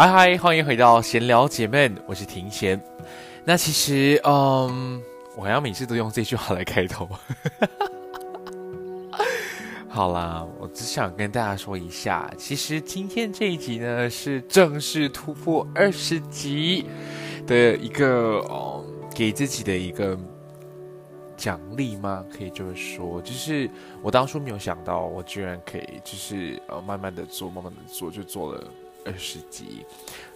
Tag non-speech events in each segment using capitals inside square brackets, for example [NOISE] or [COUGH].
嗨嗨，欢迎回到闲聊姐妹，我是庭贤。那其实，嗯，我好像每次都用这句话来开头。[LAUGHS] 好啦，我只想跟大家说一下，其实今天这一集呢是正式突破二十集的一个，哦，给自己的一个奖励吗？可以这么说，就是我当初没有想到，我居然可以，就是呃，慢慢的做，慢慢的做，就做了。二十集，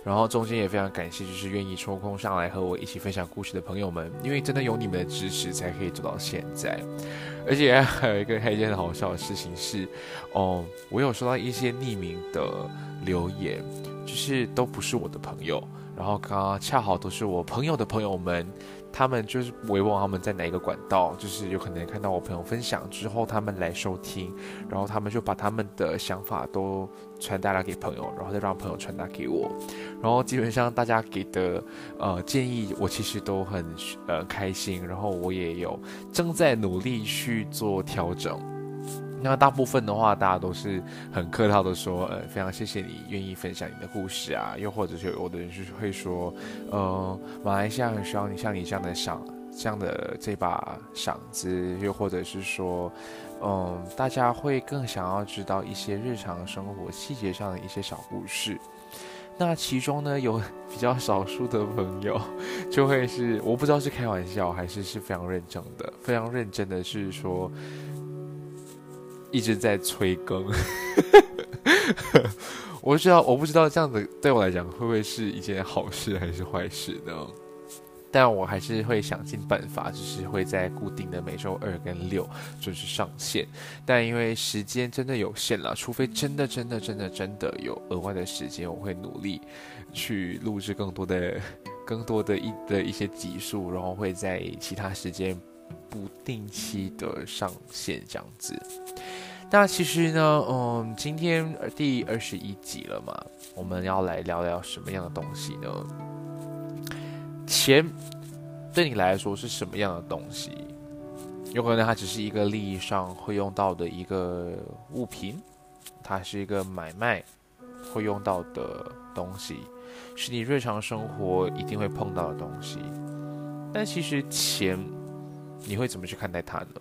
然后中间也非常感谢，就是愿意抽空上来和我一起分享故事的朋友们，因为真的有你们的支持，才可以走到现在。而且还有一个还有一件很好笑的事情是，哦，我有收到一些匿名的留言，就是都不是我的朋友，然后刚刚恰好都是我朋友的朋友们。他们就是我也问他们在哪一个管道，就是有可能看到我朋友分享之后，他们来收听，然后他们就把他们的想法都传达了给朋友，然后再让朋友传达给我，然后基本上大家给的呃建议，我其实都很呃开心，然后我也有正在努力去做调整。那大部分的话，大家都是很客套的说，呃，非常谢谢你愿意分享你的故事啊，又或者是有的人是会说，呃，马来西亚很需要你像你这样的嗓，这样的这把嗓子，又或者是说，嗯，大家会更想要知道一些日常生活细节上的一些小故事。那其中呢，有比较少数的朋友，就会是我不知道是开玩笑还是是非常认真的，非常认真的是说。一直在催更，[LAUGHS] 我不知道，我不知道这样子对我来讲会不会是一件好事还是坏事呢？但我还是会想尽办法，就是会在固定的每周二跟六准时上线。但因为时间真的有限了，除非真的真的真的真的有额外的时间，我会努力去录制更多的、[LAUGHS] 更多的一的一些集数，然后会在其他时间不定期的上线这样子。那其实呢，嗯，今天第二十一集了嘛，我们要来聊聊什么样的东西呢？钱对你来说是什么样的东西？有可能它只是一个利益上会用到的一个物品，它是一个买卖会用到的东西，是你日常生活一定会碰到的东西。但其实钱，你会怎么去看待它呢？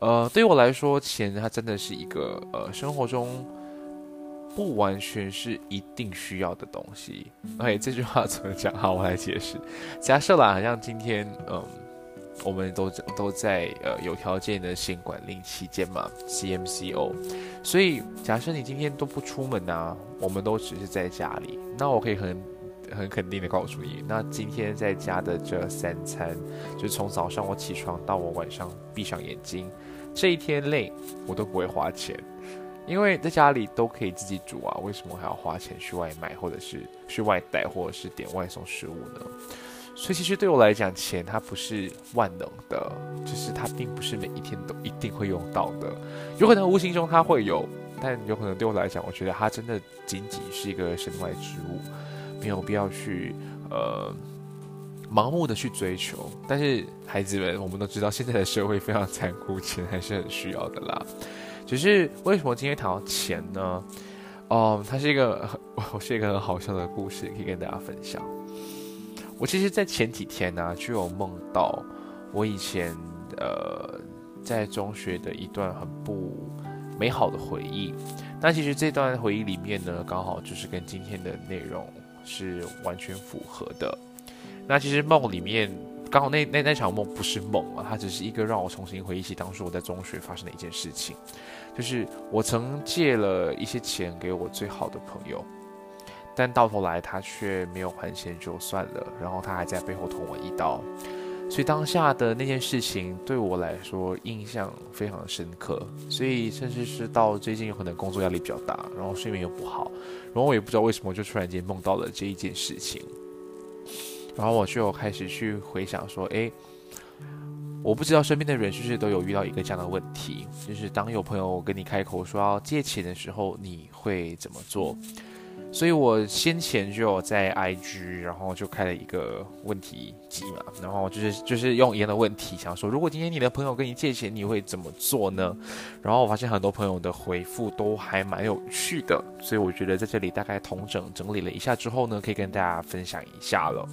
呃，对于我来说，钱它真的是一个呃生活中不完全是一定需要的东西。OK，这句话怎么讲？好，我来解释。假设啦，好像今天嗯，我们都都在呃有条件的新管令期间嘛，CMCO。所以假设你今天都不出门啊，我们都只是在家里，那我可以很很肯定的告诉你，那今天在家的这三餐，就从早上我起床到我晚上闭上眼睛。这一天累，我都不会花钱，因为在家里都可以自己煮啊，为什么还要花钱去外卖，或者是去外带，或者是点外送食物呢？所以其实对我来讲，钱它不是万能的，就是它并不是每一天都一定会用到的，有可能无形中它会有，但有可能对我来讲，我觉得它真的仅仅是一个身外之物。没有必要去呃盲目的去追求。但是孩子们，我们都知道现在的社会非常残酷，钱还是很需要的啦。只是为什么今天谈到钱呢？哦，它是一个 [LAUGHS] 我是一个很好笑的故事，可以跟大家分享。我其实，在前几天呢，就有梦到我以前呃在中学的一段很不美好的回忆。那其实这段回忆里面呢，刚好就是跟今天的内容是完全符合的。那其实梦里面刚好那那那场梦不是梦啊，它只是一个让我重新回忆起当初我在中学发生的一件事情，就是我曾借了一些钱给我最好的朋友。但到头来，他却没有还钱就算了，然后他还在背后捅我一刀，所以当下的那件事情对我来说印象非常深刻，所以甚至是到最近有可能工作压力比较大，然后睡眠又不好，然后我也不知道为什么就突然间梦到了这一件事情，然后我就开始去回想说，诶，我不知道身边的人是不是都有遇到一个这样的问题，就是当有朋友跟你开口说要借钱的时候，你会怎么做？所以我先前就有在 IG，然后就开了一个问题机嘛，然后就是就是用一样的问题，想说如果今天你的朋友跟你借钱，你会怎么做呢？然后我发现很多朋友的回复都还蛮有趣的，所以我觉得在这里大概统整整理了一下之后呢，可以跟大家分享一下了。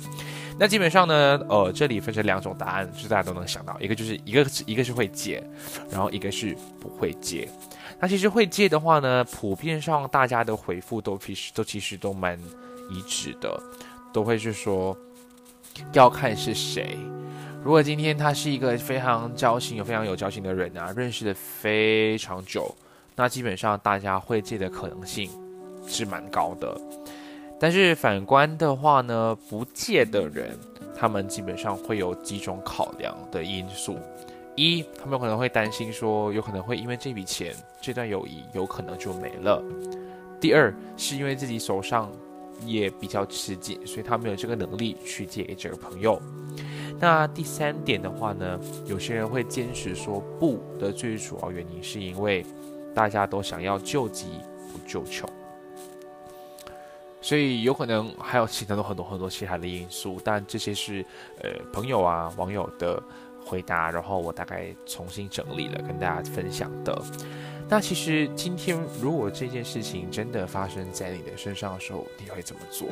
那基本上呢，呃，这里分成两种答案，就是大家都能想到，一个就是一个一个是会借，然后一个是不会借。那其实会借的话呢，普遍上大家的回复都其实都其实都蛮一致的，都会是说要看是谁。如果今天他是一个非常交心、有非常有交情的人啊，认识的非常久，那基本上大家会借的可能性是蛮高的。但是反观的话呢，不借的人，他们基本上会有几种考量的因素。一，他们有可能会担心说，有可能会因为这笔钱，这段友谊有可能就没了。第二，是因为自己手上也比较吃紧，所以他没有这个能力去借给这个朋友。那第三点的话呢，有些人会坚持说不的最主要原因，是因为大家都想要救急不救穷，所以有可能还有其他的很多很多其他的因素，但这些是呃朋友啊网友的。回答，然后我大概重新整理了跟大家分享的。那其实今天如果这件事情真的发生在你的身上的时候，你会怎么做？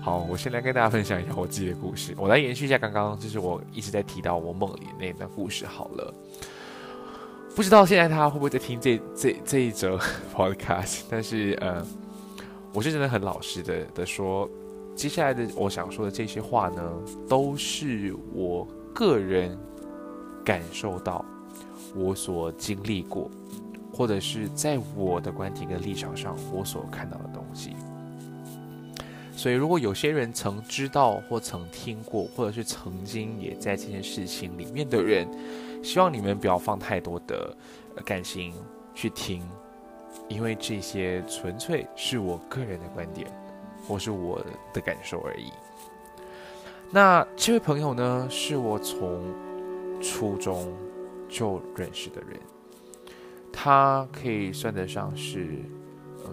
好，我先来跟大家分享一下我自己的故事。我来延续一下刚刚，就是我一直在提到我梦里那段故事。好了，不知道现在他会不会在听这这这一则 [LAUGHS] podcast？但是呃，我是真的很老实的的说，接下来的我想说的这些话呢，都是我。个人感受到我所经历过，或者是在我的观点跟立场上我所看到的东西。所以，如果有些人曾知道或曾听过，或者是曾经也在这件事情里面的人，希望你们不要放太多的感情去听，因为这些纯粹是我个人的观点或是我的感受而已。那这位朋友呢，是我从初中就认识的人，他可以算得上是呃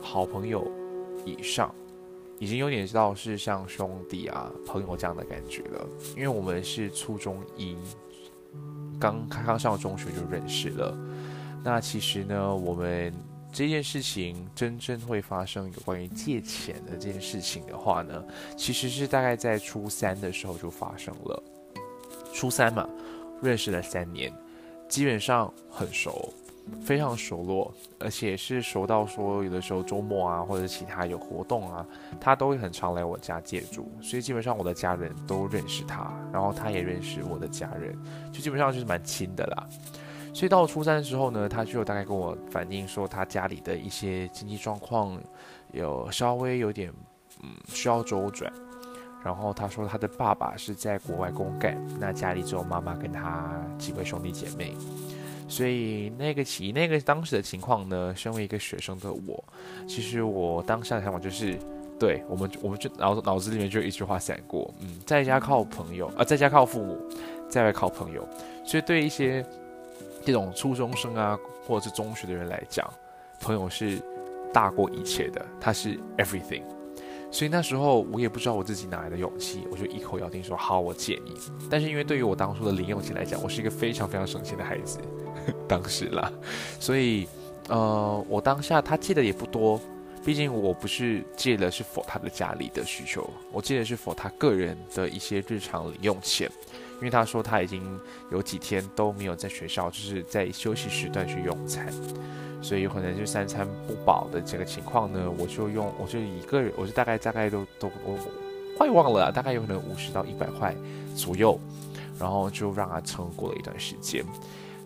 好朋友以上，已经有点到是像兄弟啊朋友这样的感觉了。因为我们是初中一刚刚刚上中学就认识了，那其实呢，我们。这件事情真正会发生有关于借钱的这件事情的话呢，其实是大概在初三的时候就发生了。初三嘛，认识了三年，基本上很熟，非常熟络，而且是熟到说有的时候周末啊或者其他有活动啊，他都会很常来我家借住，所以基本上我的家人都认识他，然后他也认识我的家人，就基本上就是蛮亲的啦。所以到初三的时候呢，他就大概跟我反映说，他家里的一些经济状况有稍微有点嗯需要周转。然后他说他的爸爸是在国外公干，那家里只有妈妈跟他几位兄弟姐妹。所以那个起那个当时的情况呢，身为一个学生的我，其实我当下的想法就是，对我们我们就脑脑子里面就一句话闪过，嗯，在家靠朋友啊，在家靠父母，在外靠朋友。所以对一些。这种初中生啊，或者是中学的人来讲，朋友是大过一切的，他是 everything。所以那时候我也不知道我自己哪来的勇气，我就一口咬定说好，我借你。但是因为对于我当初的零用钱来讲，我是一个非常非常省钱的孩子，当时啦，所以呃，我当下他借的也不多，毕竟我不是借的是否他的家里的需求，我借的是否他个人的一些日常零用钱。因为他说他已经有几天都没有在学校，就是在休息时段去用餐。所以有可能就三餐不保的这个情况呢，我就用，我就一个人，我就大概大概都都我快忘了，大概有可能五十到一百块左右，然后就让他撑过了一段时间。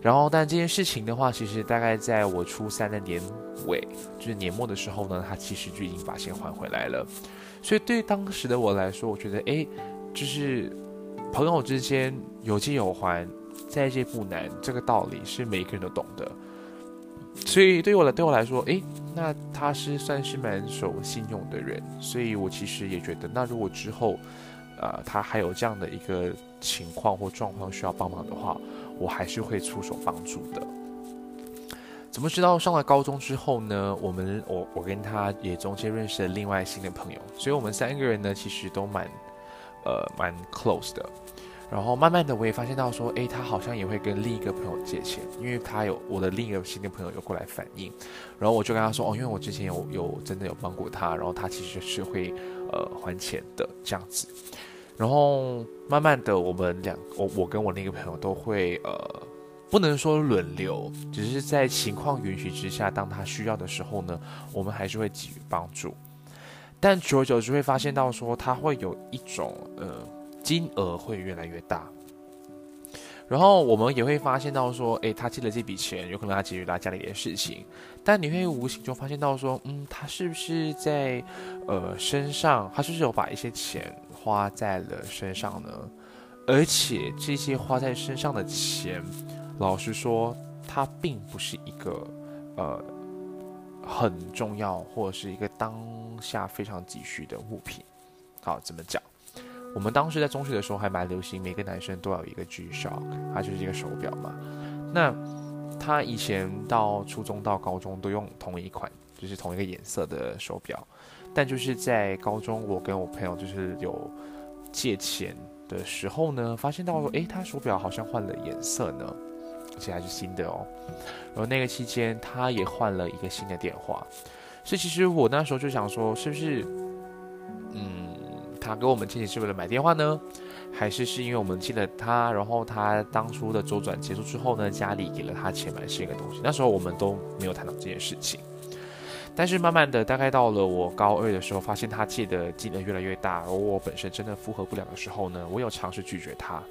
然后，但这件事情的话，其实大概在我初三的年尾，就是年末的时候呢，他其实就已经把钱还回来了。所以对于当时的我来说，我觉得，哎，就是朋友之间有借有还，再借不难，这个道理是每一个人都懂的。所以对我来对我来说，诶，那他是算是蛮守信用的人，所以我其实也觉得，那如果之后，呃，他还有这样的一个情况或状况需要帮忙的话，我还是会出手帮助的。怎么知道上了高中之后呢？我们我我跟他也中间认识了另外新的朋友，所以我们三个人呢其实都蛮，呃，蛮 close 的。然后慢慢的，我也发现到说，诶，他好像也会跟另一个朋友借钱，因为他有我的另一个新的朋友有过来反映，然后我就跟他说，哦，因为我之前有有真的有帮过他，然后他其实是会呃还钱的这样子。然后慢慢的，我们两我我跟我那个朋友都会呃不能说轮流，只是在情况允许之下，当他需要的时候呢，我们还是会给予帮助。但久而久之会发现到说，他会有一种呃。金额会越来越大，然后我们也会发现到说，诶，他借了这笔钱，有可能他解决他家里的事情，但你会无形中发现到说，嗯，他是不是在呃身上，他是不是有把一些钱花在了身上呢？而且这些花在身上的钱，老实说，它并不是一个呃很重要或者是一个当下非常急需的物品。好，怎么讲？我们当时在中学的时候还蛮流行，每个男生都要有一个 G-Shock，它就是一个手表嘛。那他以前到初中到高中都用同一款，就是同一个颜色的手表。但就是在高中，我跟我朋友就是有借钱的时候呢，发现到说，诶，他手表好像换了颜色呢，而且还是新的哦。然后那个期间，他也换了一个新的电话，所以其实我那时候就想说，是不是，嗯。他给我们借钱是为了买电话呢，还是是因为我们借了他，然后他当初的周转结束之后呢，家里给了他钱买新的东西？那时候我们都没有谈到这件事情。但是慢慢的，大概到了我高二的时候，发现他借的金额越来越大，而我本身真的负荷不了的时候呢，我有尝试拒绝他，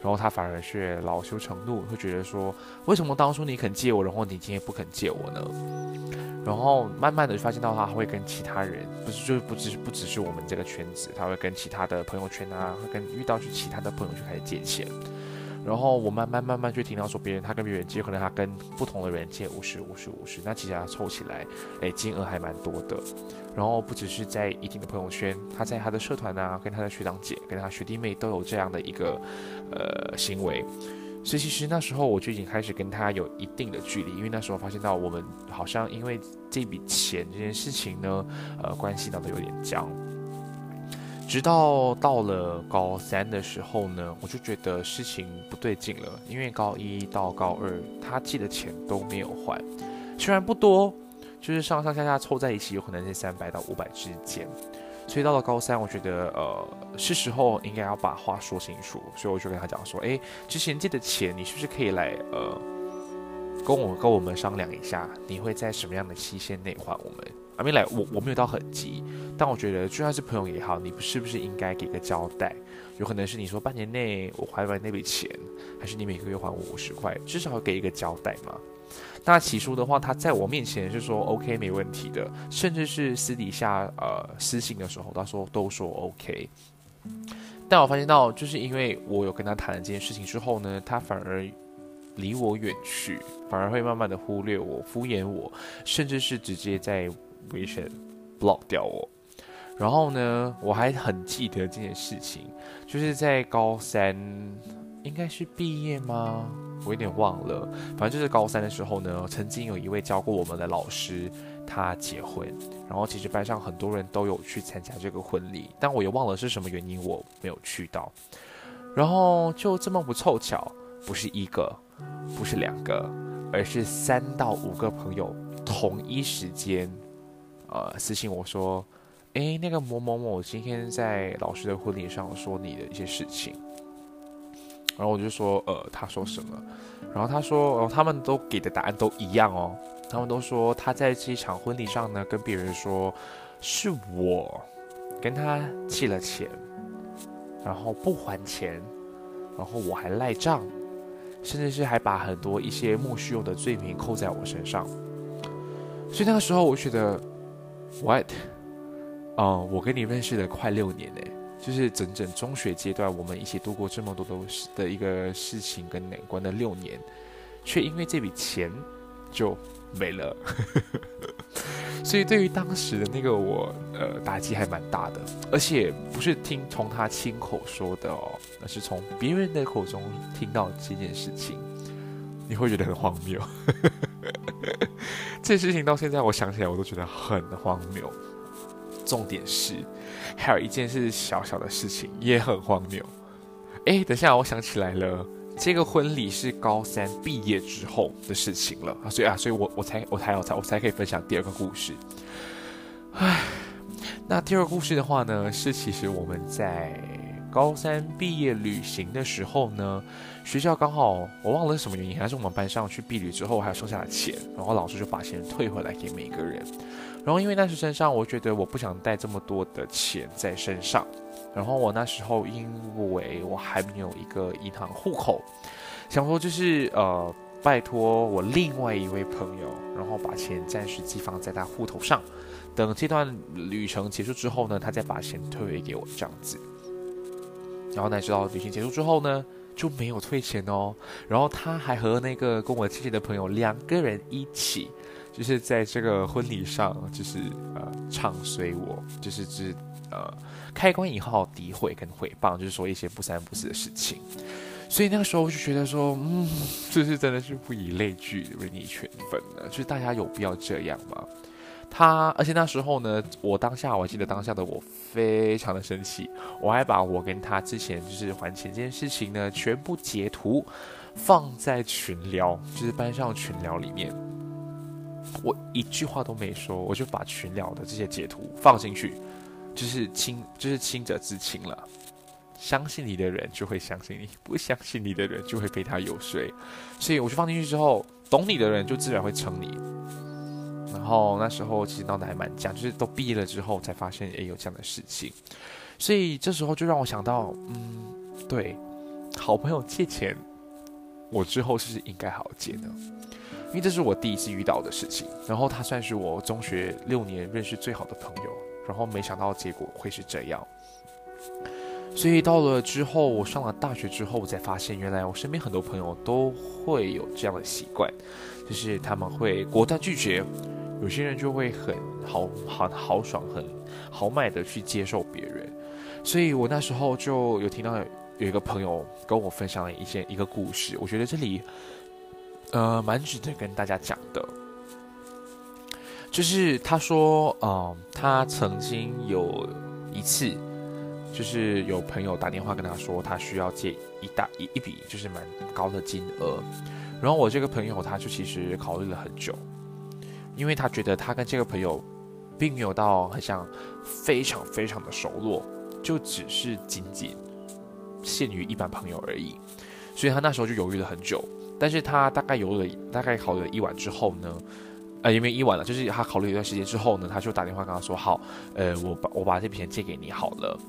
然后他反而是恼羞成怒，会觉得说，为什么当初你肯借我，然后你今天不肯借我呢？然后慢慢的发现到他会跟其他人，不是就不只不只是我们这个圈子，他会跟其他的朋友圈啊，会跟遇到去其他的朋友就开始借钱。然后我慢慢慢慢去听到说别人他跟别人借，可能他跟不同的人借五十五十五十，那其实他凑起来，哎，金额还蛮多的。然后不只是在一定的朋友圈，他在他的社团啊，跟他的学长姐，跟他学弟妹都有这样的一个呃行为。所以其实那时候我就已经开始跟他有一定的距离，因为那时候发现到我们好像因为这笔钱这件事情呢，呃，关系闹得有点僵。直到到了高三的时候呢，我就觉得事情不对劲了，因为高一到高二他借的钱都没有还，虽然不多，就是上上下下凑在一起有可能是三百到五百之间。所以到了高三，我觉得呃是时候应该要把话说清楚，所以我就跟他讲说，哎，之前借的钱你是不是可以来呃跟我跟我们商量一下，你会在什么样的期限内还我们？还没来，我我没有到很急，但我觉得就算是朋友也好，你不是不是应该给个交代？有可能是你说半年内我还完那笔钱，还是你每个月还我五十块，至少给一个交代嘛。那起初的话，他在我面前是说 OK 没问题的，甚至是私底下呃私信的时候，他说都说 OK。但我发现到，就是因为我有跟他谈了这件事情之后呢，他反而离我远去，反而会慢慢的忽略我、敷衍我，甚至是直接在微信 block 掉我。然后呢，我还很记得这件事情，就是在高三。应该是毕业吗？我有点忘了。反正就是高三的时候呢，曾经有一位教过我们的老师，他结婚，然后其实班上很多人都有去参加这个婚礼，但我也忘了是什么原因我没有去到。然后就这么不凑巧，不是一个，不是两个，而是三到五个朋友同一时间，呃，私信我说。哎，那个某某某今天在老师的婚礼上说你的一些事情，然后我就说，呃，他说什么？然后他说，哦，他们都给的答案都一样哦，他们都说他在这一场婚礼上呢，跟别人说是我跟他借了钱，然后不还钱，然后我还赖账，甚至是还把很多一些莫须有的罪名扣在我身上，所以那个时候我觉得，what？嗯，我跟你认识了快六年呢，就是整整中学阶段，我们一起度过这么多的的一个事情跟难关的六年，却因为这笔钱就没了。[LAUGHS] 所以对于当时的那个我，呃，打击还蛮大的，而且不是听从他亲口说的哦，而是从别人的口中听到这件事情，你会觉得很荒谬。[LAUGHS] 这事情到现在我想起来，我都觉得很荒谬。重点是，还有一件事小小的事情也很荒谬。哎，等下，我想起来了，这个婚礼是高三毕业之后的事情了，所以啊，所以我我才我才我才我才可以分享第二个故事。唉，那第二个故事的话呢，是其实我们在高三毕业旅行的时候呢，学校刚好我忘了是什么原因，还是我们班上去毕旅之后还有剩下的钱，然后老师就把钱退回来给每个人。然后因为那时身上，我觉得我不想带这么多的钱在身上。然后我那时候因为我还没有一个银行户口，想说就是呃，拜托我另外一位朋友，然后把钱暂时寄放在他户头上，等这段旅程结束之后呢，他再把钱退回给我这样子。然后呢，直到旅行结束之后呢，就没有退钱哦。然后他还和那个跟我亲戚的朋友两个人一起。就是在这个婚礼上，就是呃唱衰我，就是只呃开关以后诋毁跟诽谤，就是说一些不三不四的事情。所以那个时候我就觉得说，嗯，这是真的是不以类聚，人以群分的，就是大家有必要这样吗？他，而且那时候呢，我当下我记得当下的我非常的生气，我还把我跟他之前就是还钱这件事情呢，全部截图放在群聊，就是班上群聊里面。我一句话都没说，我就把群聊的这些截图放进去，就是亲，就是亲者自亲了。相信你的人就会相信你，不相信你的人就会被他游说。所以我就放进去之后，懂你的人就自然会撑你。然后那时候其实闹得还蛮僵，就是都毕业了之后才发现，哎，有这样的事情。所以这时候就让我想到，嗯，对，好朋友借钱，我之后是应该好好借的。因为这是我第一次遇到的事情，然后他算是我中学六年认识最好的朋友，然后没想到结果会是这样，所以到了之后，我上了大学之后，我才发现原来我身边很多朋友都会有这样的习惯，就是他们会果断拒绝，有些人就会很豪很豪爽、很豪迈的去接受别人，所以我那时候就有听到有一个朋友跟我分享了一些一个故事，我觉得这里。呃，蛮值得跟大家讲的，就是他说，嗯，他曾经有一次，就是有朋友打电话跟他说，他需要借一大一一笔，就是蛮高的金额。然后我这个朋友，他就其实考虑了很久，因为他觉得他跟这个朋友，并没有到很像非常非常的熟络，就只是仅仅限于一般朋友而已，所以他那时候就犹豫了很久。但是他大概犹了大概考虑了一晚之后呢，呃，也没有一晚了，就是他考虑一段时间之后呢，他就打电话跟他说：“好，呃，我把我把这笔钱借给你好了。”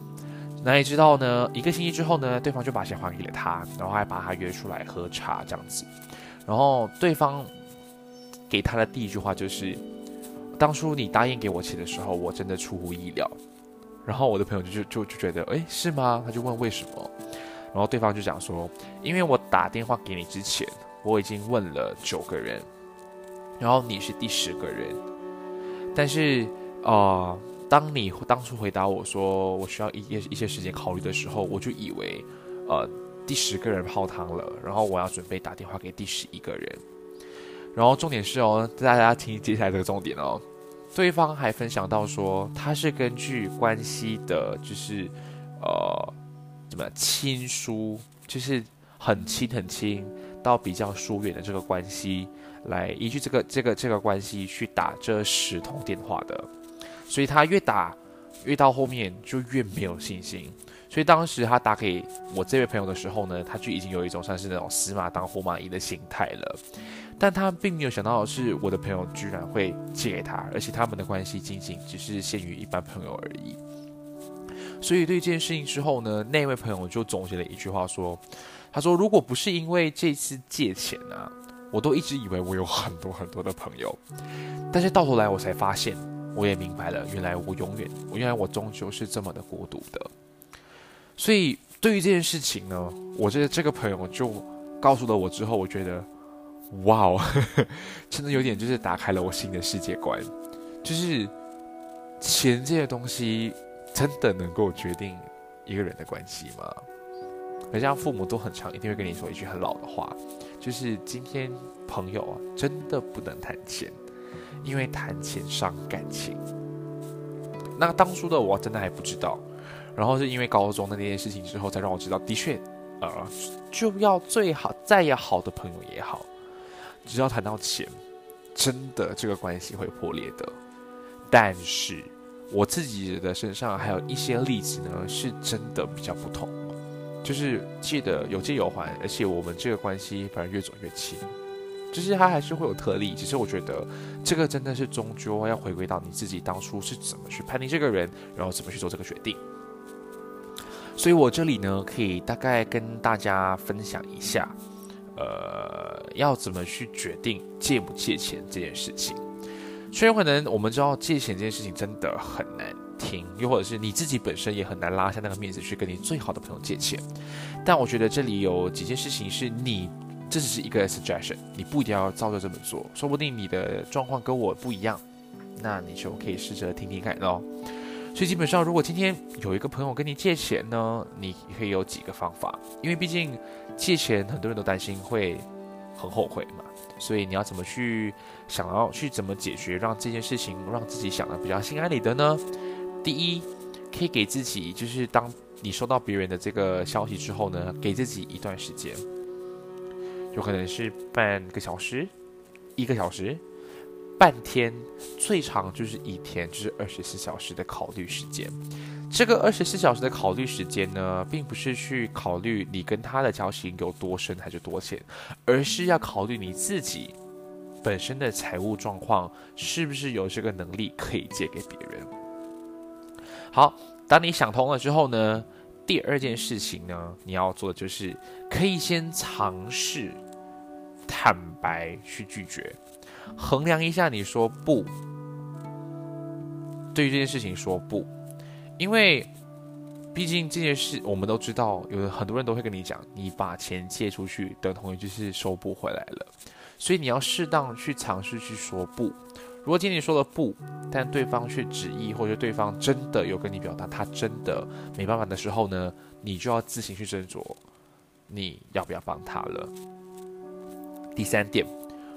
哪里知道呢？一个星期之后呢，对方就把钱还给了他，然后还把他约出来喝茶这样子。然后对方给他的第一句话就是：“当初你答应给我钱的时候，我真的出乎意料。”然后我的朋友就就就就觉得：“哎，是吗？”他就问为什么。然后对方就讲说，因为我打电话给你之前，我已经问了九个人，然后你是第十个人，但是啊，当你当初回答我说我需要一些一些时间考虑的时候，我就以为，呃，第十个人泡汤了，然后我要准备打电话给第十一个人。然后重点是哦，大家听接下来这个重点哦，对方还分享到说，他是根据关系的，就是呃，怎么亲疏，就是很亲很亲到比较疏远的这个关系，来依据这个这个这个关系去打这十通电话的，所以他越打越到后面就越没有信心。所以当时他打给我这位朋友的时候呢，他就已经有一种算是那种死马当活马医的心态了。但他并没有想到的是，我的朋友居然会借给他，而且他们的关系仅仅只是限于一般朋友而已。所以对这件事情之后呢，那位朋友就总结了一句话说：“他说，如果不是因为这次借钱啊，我都一直以为我有很多很多的朋友，但是到头来我才发现，我也明白了，原来我永远，原来我终究是这么的孤独的。”所以，对于这件事情呢，我觉得这个朋友就告诉了我之后，我觉得，哇哦，[LAUGHS] 真的有点就是打开了我新的世界观，就是钱这些东西真的能够决定一个人的关系吗？好像父母都很常一定会跟你说一句很老的话，就是今天朋友啊，真的不能谈钱，因为谈钱伤感情。那当初的我真的还不知道。然后是因为高中的那件事情之后，才让我知道，的确，呃，就要最好再要好的朋友也好，只要谈到钱，真的这个关系会破裂的。但是我自己的身上还有一些例子呢，是真的比较不同，就是借的有借有还，而且我们这个关系反而越走越近。就是他还是会有特例，其实我觉得这个真的是终究要回归到你自己当初是怎么去判定这个人，然后怎么去做这个决定。所以我这里呢，可以大概跟大家分享一下，呃，要怎么去决定借不借钱这件事情。虽然可能我们知道借钱这件事情真的很难听，又或者是你自己本身也很难拉下那个面子去跟你最好的朋友借钱，但我觉得这里有几件事情是你，这只是一个 suggestion，你不一定要照着这么做，说不定你的状况跟我不一样，那你就可以试着听听看喽。所以基本上，如果今天有一个朋友跟你借钱呢，你可以有几个方法，因为毕竟借钱很多人都担心会很后悔嘛，所以你要怎么去想要去怎么解决，让这件事情让自己想的比较心安理得呢？第一，可以给自己就是当你收到别人的这个消息之后呢，给自己一段时间，有可能是半个小时、一个小时。半天，最长就是一天，就是二十四小时的考虑时间。这个二十四小时的考虑时间呢，并不是去考虑你跟他的交情有多深还是多浅，而是要考虑你自己本身的财务状况是不是有这个能力可以借给别人。好，当你想通了之后呢，第二件事情呢，你要做的就是可以先尝试坦白去拒绝。衡量一下，你说不，对于这件事情说不，因为毕竟这件事我们都知道，有很多人都会跟你讲，你把钱借出去等同于就是收不回来了，所以你要适当去尝试去说不。如果今天说了不，但对方却执意，或者对方真的有跟你表达他真的没办法的时候呢，你就要自行去斟酌你要不要帮他了。第三点。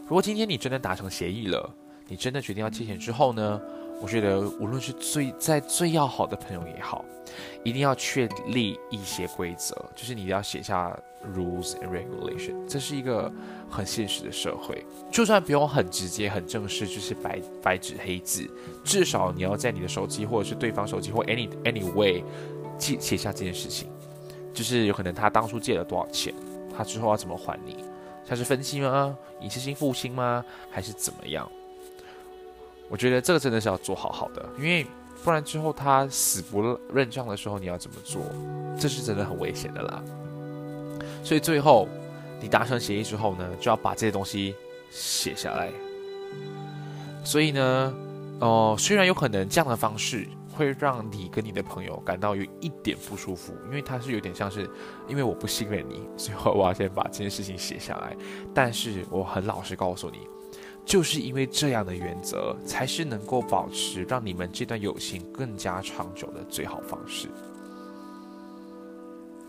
如果今天你真的达成协议了，你真的决定要借钱之后呢？我觉得无论是最在最要好的朋友也好，一定要确立一些规则，就是你要写下 rules and regulation。这是一个很现实的社会，就算不用很直接、很正式，就是白白纸黑字，至少你要在你的手机或者是对方手机或 any any way 记写下这件事情，就是有可能他当初借了多少钱，他之后要怎么还你。他是分期吗？一次性付清吗？还是怎么样？我觉得这个真的是要做好好的，因为不然之后他死不认账的时候，你要怎么做？这是真的很危险的啦。所以最后你达成协议之后呢，就要把这些东西写下来。所以呢，哦，虽然有可能这样的方式。会让你跟你的朋友感到有一点不舒服，因为他是有点像是，因为我不信任你，所以我要先把这件事情写下来。但是我很老实告诉你，就是因为这样的原则，才是能够保持让你们这段友情更加长久的最好方式。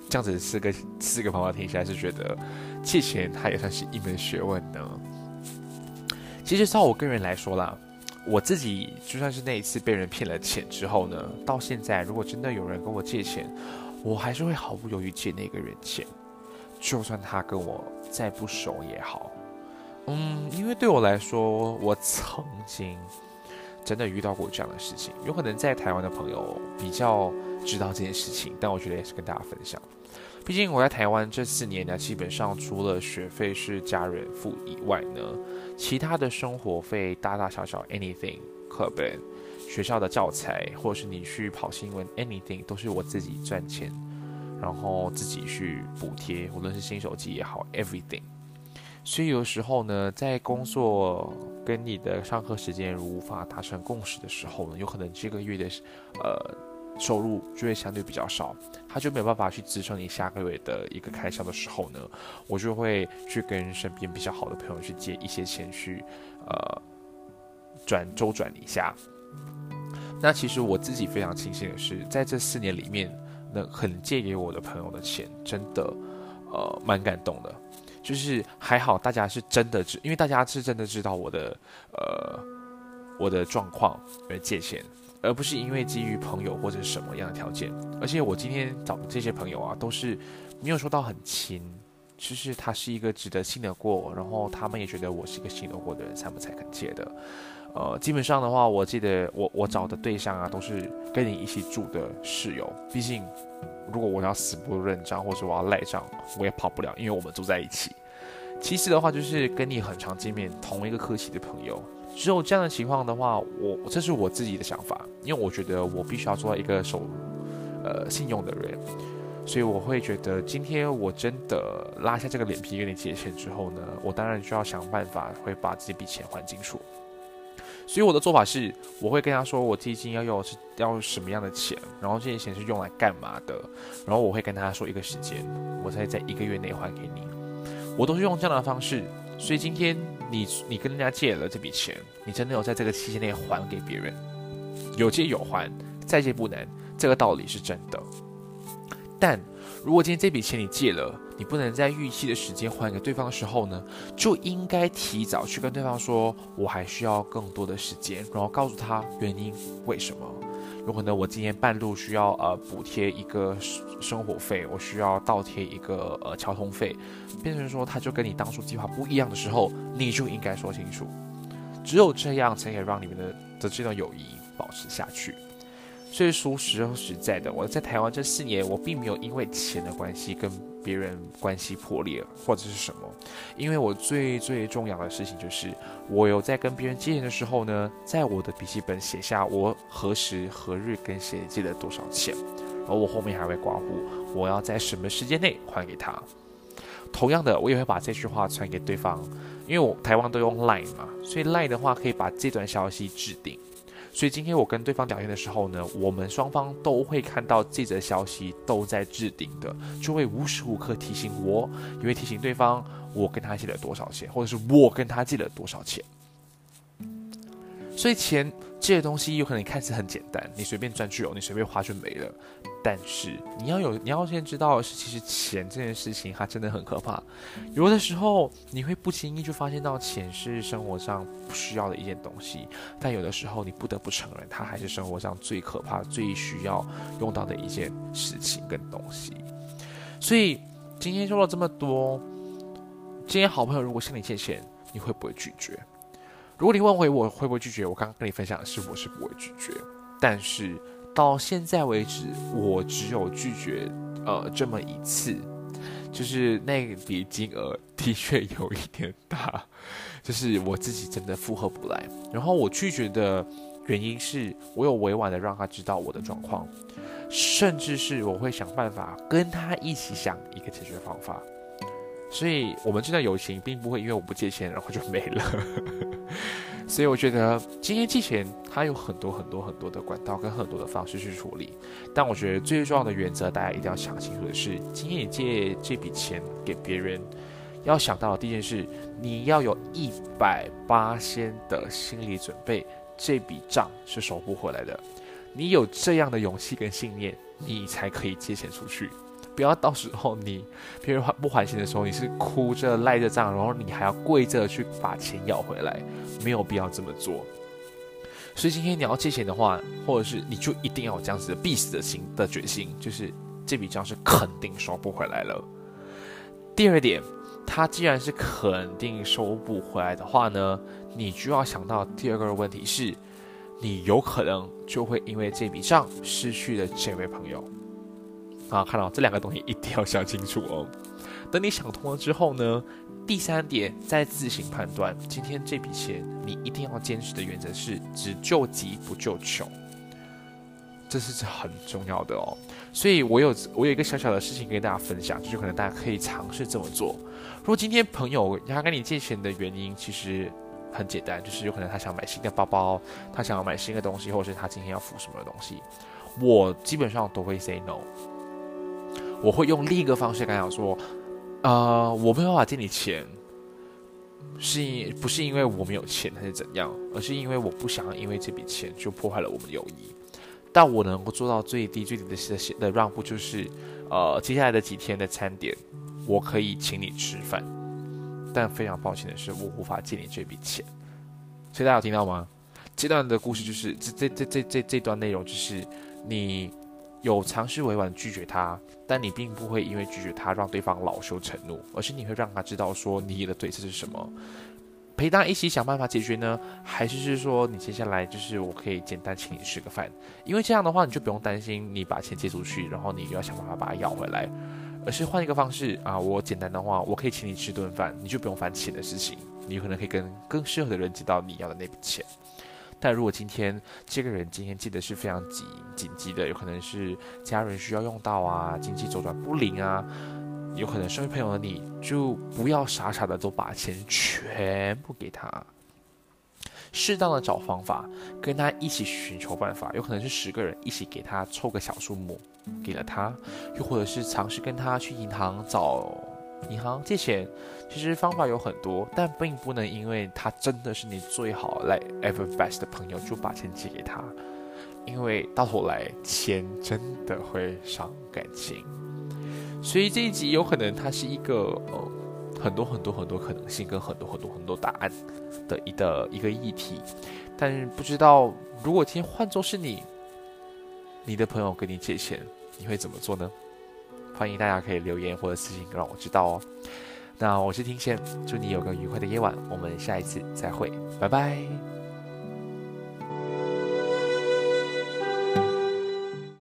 这样子四个四个方法听起来，是觉得借钱它也算是一门学问呢。其实照我个人来说啦，我自己就算是那一次被人骗了钱之后呢，到现在如果真的有人跟我借钱，我还是会毫不犹豫借那个人钱，就算他跟我再不熟也好。嗯，因为对我来说，我曾经真的遇到过这样的事情。有可能在台湾的朋友比较知道这件事情，但我觉得也是跟大家分享。毕竟我在台湾这四年呢，基本上除了学费是家人付以外呢，其他的生活费大大小小 anything 课本、学校的教材，或者是你去跑新闻 anything 都是我自己赚钱，然后自己去补贴，无论是新手机也好，everything。所以有时候呢，在工作跟你的上课时间无法达成共识的时候呢，有可能这个月的呃收入就会相对比较少，他就没有办法去支撑你下个月的一个开销的时候呢，我就会去跟身边比较好的朋友去借一些钱去呃转周转一下。那其实我自己非常庆幸的是，在这四年里面，能很借给我的朋友的钱，真的呃蛮感动的。就是还好，大家是真的知，因为大家是真的知道我的，呃，我的状况而借钱，而不是因为基于朋友或者什么样的条件。而且我今天找的这些朋友啊，都是没有说到很亲，就是他是一个值得信得过，然后他们也觉得我是一个信得过的人，他们才肯借的。呃，基本上的话，我记得我我找的对象啊，都是跟你一起住的室友，毕竟。如果我要死不认账，或者我要赖账，我也跑不了，因为我们住在一起。其次的话，就是跟你很常见面、同一个科系的朋友。只有这样的情况的话，我这是我自己的想法，因为我觉得我必须要做到一个守呃信用的人，所以我会觉得今天我真的拉下这个脸皮跟你借钱之后呢，我当然就要想办法会把这笔钱还清楚。所以我的做法是，我会跟他说，我基金要用是要什么样的钱，然后这些钱是用来干嘛的，然后我会跟他说一个时间，我才在一个月内还给你。我都是用这样的方式。所以今天你你跟人家借了这笔钱，你真的有在这个期间内还给别人，有借有还，再借不难，这个道理是真的。但如果今天这笔钱你借了，你不能在预期的时间还给对方的时候呢，就应该提早去跟对方说，我还需要更多的时间，然后告诉他原因为什么。有可能我今天半路需要呃补贴一个生活费，我需要倒贴一个呃交通费，变成说他就跟你当初计划不一样的时候，你就应该说清楚。只有这样才可以让你们的的这段友谊保持下去。所以说实实在的，我在台湾这四年，我并没有因为钱的关系跟别人关系破裂或者是什么，因为我最最重要的事情就是，我有在跟别人借钱的时候呢，在我的笔记本写下我何时何日跟谁借了多少钱，然后我后面还会刮胡，我要在什么时间内还给他。同样的，我也会把这句话传给对方，因为我台湾都用 Line 嘛，所以 Line 的话可以把这段消息置顶。所以今天我跟对方聊天的时候呢，我们双方都会看到这则消息都在置顶的，就会无时无刻提醒我，也会提醒对方我跟他借了多少钱，或者是我跟他借了多少钱。所以钱这些东西有可能看似很简单，你随便赚去哦，你随便花就没了。但是你要有，你要先知道的是，其实钱这件事情它真的很可怕。有的时候你会不经意就发现到钱是生活上不需要的一件东西，但有的时候你不得不承认，它还是生活上最可怕、最需要用到的一件事情跟东西。所以今天说了这么多，今天好朋友如果向你借钱，你会不会拒绝？如果你问回我会不会拒绝，我刚刚跟你分享的是我是不会拒绝，但是。到现在为止，我只有拒绝，呃，这么一次，就是那笔金额的确有一点大，就是我自己真的负荷不来。然后我拒绝的原因是我有委婉的让他知道我的状况，甚至是我会想办法跟他一起想一个解决方法。所以，我们这段友情并不会因为我不借钱然后就没了。所以我觉得今天借钱，它有很多很多很多的管道跟很多的方式去处理。但我觉得最重要的原则，大家一定要想清楚的是：今天你借这笔钱给别人，要想到的第一件事，你要有一百八千的心理准备，这笔账是收不回来的。你有这样的勇气跟信念，你才可以借钱出去。不要到时候你别人还不还钱的时候，你是哭着赖着账，然后你还要跪着去把钱要回来，没有必要这么做。所以今天你要借钱的话，或者是你就一定要有这样子的必死的心的决心，就是这笔账是肯定收不回来了。第二点，他既然是肯定收不回来的话呢，你就要想到第二个问题是，你有可能就会因为这笔账失去了这位朋友。啊，看到这两个东西一定要想清楚哦。等你想通了之后呢？第三点，再自行判断。今天这笔钱，你一定要坚持的原则是只救急不救穷，这是很重要的哦。所以我有我有一个小小的事情跟大家分享，就是可能大家可以尝试这么做。如果今天朋友他跟你借钱的原因其实很简单，就是有可能他想买新的包包，他想要买新的东西，或者是他今天要付什么东西，我基本上都会 say no。我会用另一个方式跟他说。呃，我没有办法借你钱，是因不是因为我没有钱还是怎样，而是因为我不想因为这笔钱就破坏了我们的友谊。但我能够做到最低最低的的的让步，就是呃，接下来的几天的餐点，我可以请你吃饭。但非常抱歉的是，我无法借你这笔钱。所以大家有听到吗？这段的故事就是这这这这这这段内容就是你。有尝试委婉拒绝他，但你并不会因为拒绝他让对方恼羞成怒，而是你会让他知道说你的对策是什么，陪他一起想办法解决呢？还是是说你接下来就是我可以简单请你吃个饭？因为这样的话你就不用担心你把钱借出去，然后你又要想办法把它要回来，而是换一个方式啊，我简单的话我可以请你吃顿饭，你就不用烦钱的事情，你可能可以跟更适合的人借到你要的那笔钱。但如果今天这个人今天记得是非常紧紧急的，有可能是家人需要用到啊，经济周转不灵啊，有可能身为朋友的你就不要傻傻的都把钱全部给他，适当的找方法跟他一起寻求办法，有可能是十个人一起给他凑个小数目给了他，又或者是尝试跟他去银行找。银行借钱，其实方法有很多，但并不能因为他真的是你最好来 ever best 的朋友就把钱借给他，因为到头来钱真的会伤感情。所以这一集有可能它是一个呃很多很多很多可能性跟很多很多很多答案的一的一个议题，但是不知道如果今天换作是你，你的朋友跟你借钱，你会怎么做呢？欢迎大家可以留言或者私信让我知道哦。那我是听贤，祝你有个愉快的夜晚，我们下一次再会，拜拜。